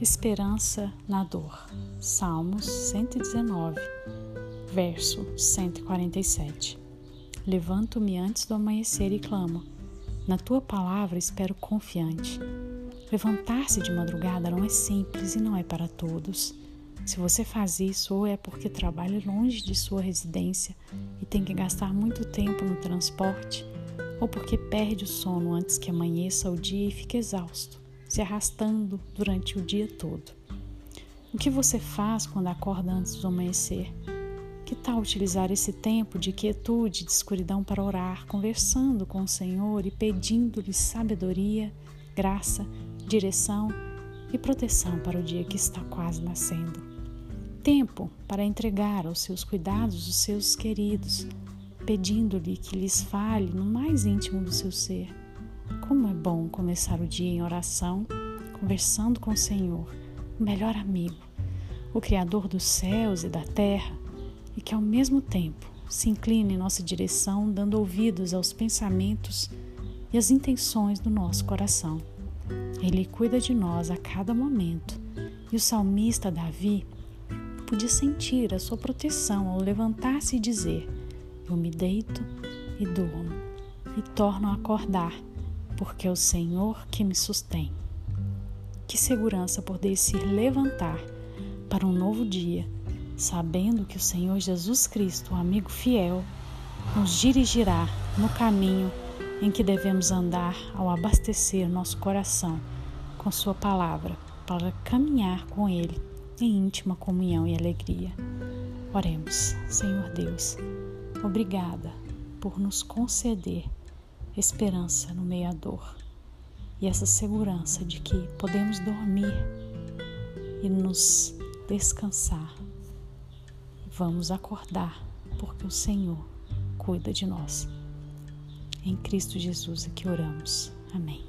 Esperança na dor. Salmos 119, verso 147. Levanto-me antes do amanhecer e clamo. Na tua palavra espero confiante. Levantar-se de madrugada não é simples e não é para todos. Se você faz isso, ou é porque trabalha longe de sua residência e tem que gastar muito tempo no transporte, ou porque perde o sono antes que amanheça o dia e fica exausto se arrastando durante o dia todo. O que você faz quando acorda antes do amanhecer? Que tal utilizar esse tempo de quietude, de escuridão para orar, conversando com o Senhor e pedindo-lhe sabedoria, graça, direção e proteção para o dia que está quase nascendo? Tempo para entregar aos seus cuidados os seus queridos, pedindo-lhe que lhes fale no mais íntimo do seu ser como é bom começar o dia em oração, conversando com o Senhor, o melhor amigo, o Criador dos céus e da terra, e que ao mesmo tempo se incline em nossa direção, dando ouvidos aos pensamentos e às intenções do nosso coração. Ele cuida de nós a cada momento, e o salmista Davi podia sentir a sua proteção ao levantar-se e dizer: Eu me deito e durmo, e torno a acordar porque é o Senhor que me sustém. Que segurança poder se levantar para um novo dia, sabendo que o Senhor Jesus Cristo, o amigo fiel, nos dirigirá no caminho em que devemos andar ao abastecer nosso coração com Sua palavra, para caminhar com Ele em íntima comunhão e alegria. Oremos, Senhor Deus, obrigada por nos conceder esperança no meio à dor e essa segurança de que podemos dormir e nos descansar. Vamos acordar porque o Senhor cuida de nós. Em Cristo Jesus é que oramos. Amém.